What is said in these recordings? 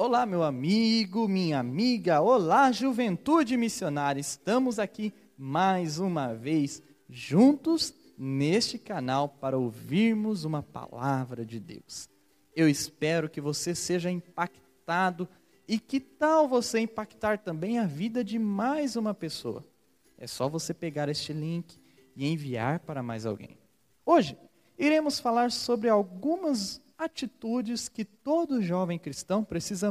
Olá, meu amigo, minha amiga, olá, juventude missionária. Estamos aqui mais uma vez juntos neste canal para ouvirmos uma palavra de Deus. Eu espero que você seja impactado e que tal você impactar também a vida de mais uma pessoa. É só você pegar este link e enviar para mais alguém. Hoje iremos falar sobre algumas atitudes que todo jovem cristão precisa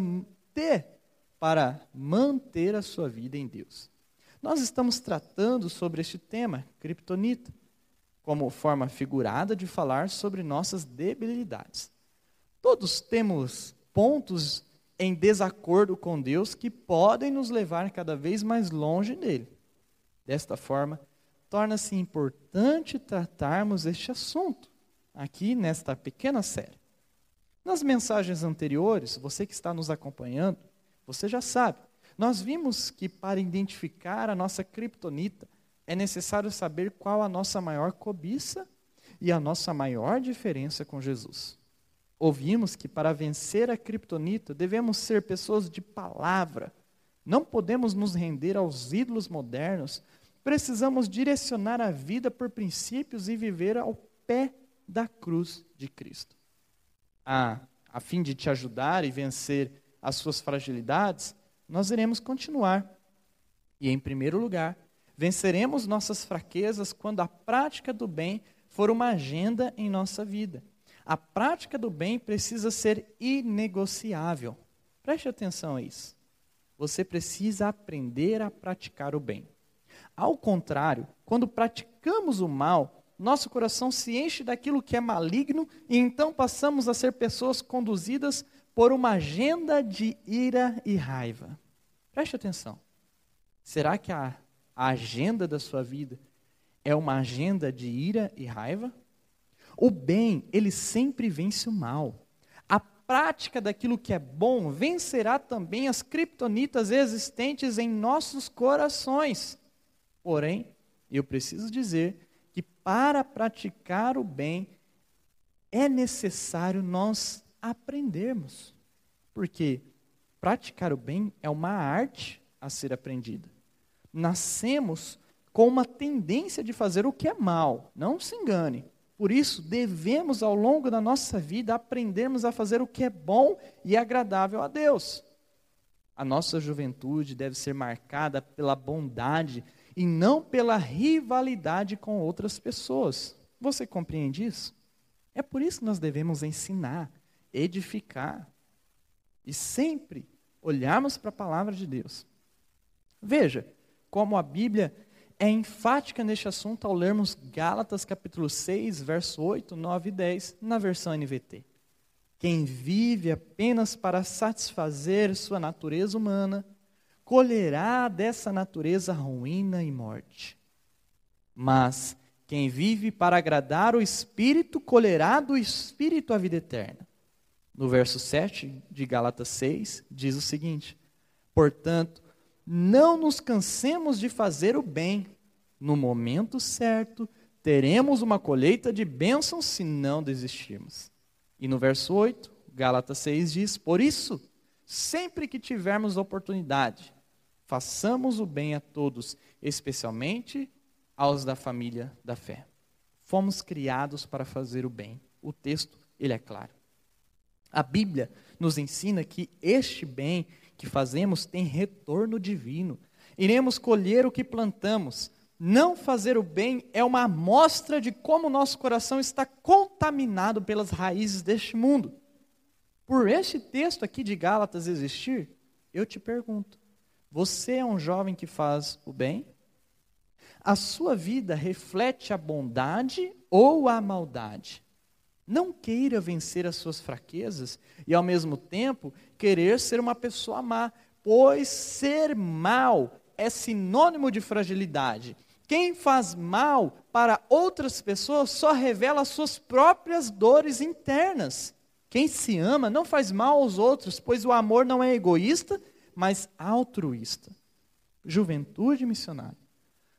ter para manter a sua vida em Deus. Nós estamos tratando sobre este tema, criptonita, como forma figurada de falar sobre nossas debilidades. Todos temos pontos em desacordo com Deus que podem nos levar cada vez mais longe dele. Desta forma, torna-se importante tratarmos este assunto aqui nesta pequena série. Nas mensagens anteriores, você que está nos acompanhando, você já sabe, nós vimos que para identificar a nossa criptonita é necessário saber qual a nossa maior cobiça e a nossa maior diferença com Jesus. Ouvimos que para vencer a criptonita devemos ser pessoas de palavra. Não podemos nos render aos ídolos modernos. Precisamos direcionar a vida por princípios e viver ao pé da cruz de Cristo a, a fim de te ajudar e vencer as suas fragilidades, nós iremos continuar. E, em primeiro lugar, venceremos nossas fraquezas quando a prática do bem for uma agenda em nossa vida. A prática do bem precisa ser inegociável. Preste atenção a isso. Você precisa aprender a praticar o bem. Ao contrário, quando praticamos o mal, nosso coração se enche daquilo que é maligno e então passamos a ser pessoas conduzidas por uma agenda de ira e raiva. Preste atenção. Será que a, a agenda da sua vida é uma agenda de ira e raiva? O bem, ele sempre vence o mal. A prática daquilo que é bom vencerá também as criptonitas existentes em nossos corações. Porém, eu preciso dizer para praticar o bem, é necessário nós aprendermos. Porque praticar o bem é uma arte a ser aprendida. Nascemos com uma tendência de fazer o que é mal, não se engane. Por isso, devemos, ao longo da nossa vida, aprendermos a fazer o que é bom e agradável a Deus. A nossa juventude deve ser marcada pela bondade e não pela rivalidade com outras pessoas. Você compreende isso? É por isso que nós devemos ensinar, edificar e sempre olharmos para a palavra de Deus. Veja como a Bíblia é enfática neste assunto ao lermos Gálatas capítulo 6, verso 8, 9 e 10, na versão NVT. Quem vive apenas para satisfazer sua natureza humana, colherá dessa natureza ruína e morte. Mas quem vive para agradar o Espírito, colherá do Espírito a vida eterna. No verso 7 de Gálatas 6, diz o seguinte: Portanto, não nos cansemos de fazer o bem, no momento certo, teremos uma colheita de bênçãos se não desistirmos. E no verso 8, Gálatas 6 diz: Por isso, sempre que tivermos oportunidade, Façamos o bem a todos, especialmente aos da família da fé. Fomos criados para fazer o bem. O texto, ele é claro. A Bíblia nos ensina que este bem que fazemos tem retorno divino. Iremos colher o que plantamos. Não fazer o bem é uma amostra de como nosso coração está contaminado pelas raízes deste mundo. Por este texto aqui de Gálatas existir, eu te pergunto: você é um jovem que faz o bem? A sua vida reflete a bondade ou a maldade? Não queira vencer as suas fraquezas e, ao mesmo tempo, querer ser uma pessoa má, pois ser mal é sinônimo de fragilidade. Quem faz mal para outras pessoas só revela suas próprias dores internas. Quem se ama não faz mal aos outros, pois o amor não é egoísta mas altruísta. Juventude missionária.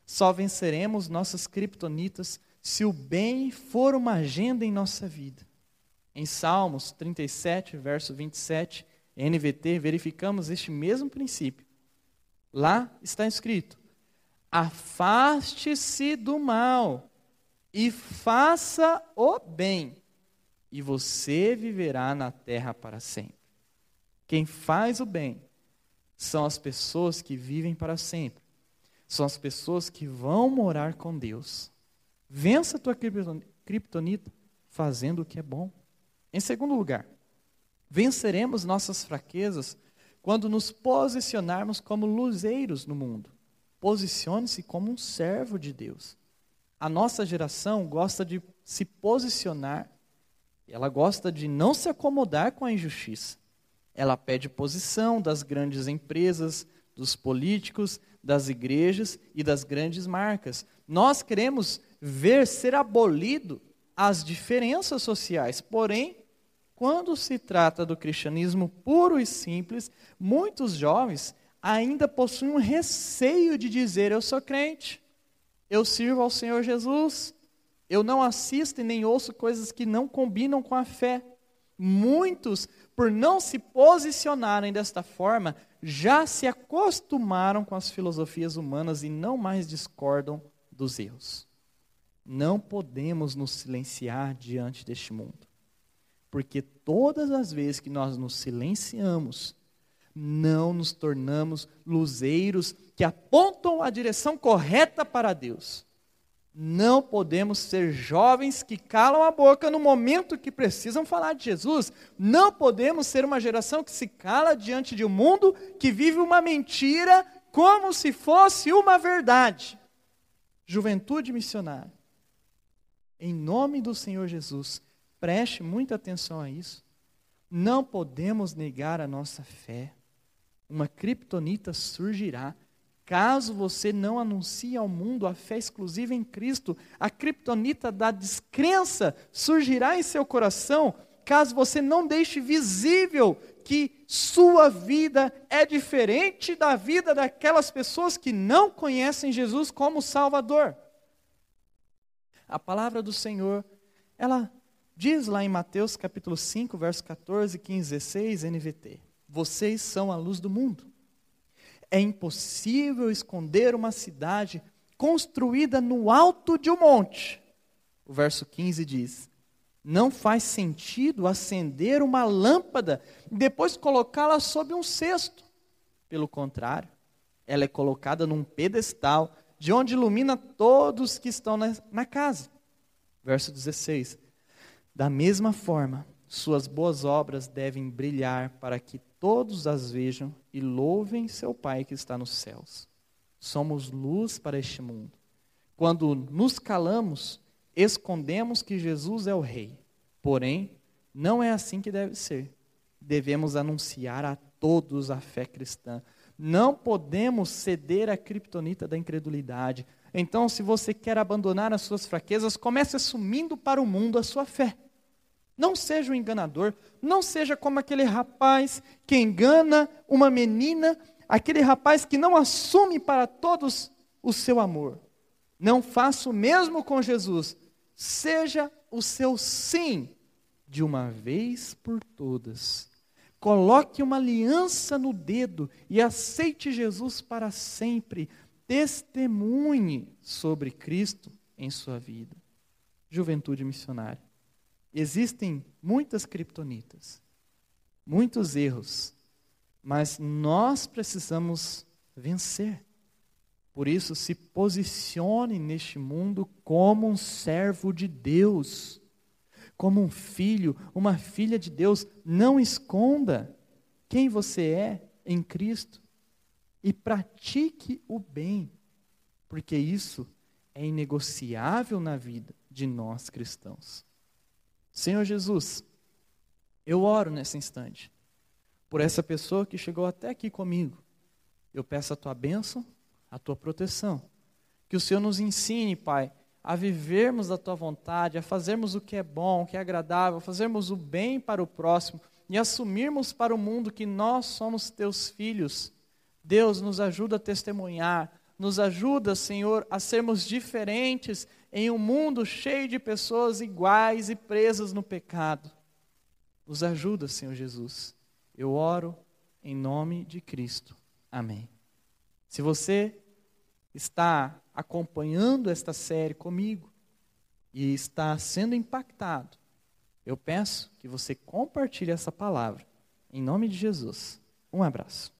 Só venceremos nossas criptonitas se o bem for uma agenda em nossa vida. Em Salmos 37, verso 27, NVT, verificamos este mesmo princípio. Lá está escrito: afaste-se do mal e faça o bem, e você viverá na terra para sempre. Quem faz o bem são as pessoas que vivem para sempre, são as pessoas que vão morar com Deus. Vença a tua criptonita fazendo o que é bom. Em segundo lugar, venceremos nossas fraquezas quando nos posicionarmos como luzeiros no mundo. Posicione-se como um servo de Deus. A nossa geração gosta de se posicionar, ela gosta de não se acomodar com a injustiça. Ela pede posição das grandes empresas, dos políticos, das igrejas e das grandes marcas. Nós queremos ver ser abolido as diferenças sociais, porém quando se trata do cristianismo puro e simples, muitos jovens ainda possuem um receio de dizer: Eu sou crente, eu sirvo ao Senhor Jesus, eu não assisto e nem ouço coisas que não combinam com a fé. Muitos, por não se posicionarem desta forma, já se acostumaram com as filosofias humanas e não mais discordam dos erros. Não podemos nos silenciar diante deste mundo. Porque todas as vezes que nós nos silenciamos, não nos tornamos luzeiros que apontam a direção correta para Deus. Não podemos ser jovens que calam a boca no momento que precisam falar de Jesus. Não podemos ser uma geração que se cala diante de um mundo que vive uma mentira como se fosse uma verdade. Juventude missionária. Em nome do Senhor Jesus, Preste muita atenção a isso. Não podemos negar a nossa fé. Uma criptonita surgirá caso você não anuncie ao mundo a fé exclusiva em Cristo. A criptonita da descrença surgirá em seu coração caso você não deixe visível que sua vida é diferente da vida daquelas pessoas que não conhecem Jesus como Salvador. A palavra do Senhor, ela Diz lá em Mateus capítulo 5, verso 14, 15, 16, NVT: Vocês são a luz do mundo. É impossível esconder uma cidade construída no alto de um monte. O verso 15 diz: Não faz sentido acender uma lâmpada e depois colocá-la sob um cesto. Pelo contrário, ela é colocada num pedestal, de onde ilumina todos que estão na, na casa. Verso 16: da mesma forma, suas boas obras devem brilhar para que todos as vejam e louvem seu Pai que está nos céus. Somos luz para este mundo. Quando nos calamos, escondemos que Jesus é o Rei. Porém, não é assim que deve ser. Devemos anunciar a todos a fé cristã. Não podemos ceder à criptonita da incredulidade. Então, se você quer abandonar as suas fraquezas, comece assumindo para o mundo a sua fé. Não seja um enganador, não seja como aquele rapaz que engana uma menina, aquele rapaz que não assume para todos o seu amor. Não faça o mesmo com Jesus. Seja o seu sim de uma vez por todas. Coloque uma aliança no dedo e aceite Jesus para sempre. Testemunhe sobre Cristo em sua vida. Juventude missionária. Existem muitas criptonitas, muitos erros, mas nós precisamos vencer. Por isso, se posicione neste mundo como um servo de Deus, como um filho, uma filha de Deus. Não esconda quem você é em Cristo e pratique o bem, porque isso é inegociável na vida de nós cristãos. Senhor Jesus, eu oro nesse instante por essa pessoa que chegou até aqui comigo. Eu peço a tua bênção, a tua proteção. Que o Senhor nos ensine, Pai, a vivermos da tua vontade, a fazermos o que é bom, o que é agradável, fazermos o bem para o próximo e assumirmos para o mundo que nós somos teus filhos. Deus nos ajuda a testemunhar, nos ajuda, Senhor, a sermos diferentes em um mundo cheio de pessoas iguais e presas no pecado. Nos ajuda, Senhor Jesus. Eu oro em nome de Cristo. Amém. Se você está acompanhando esta série comigo e está sendo impactado, eu peço que você compartilhe essa palavra. Em nome de Jesus. Um abraço.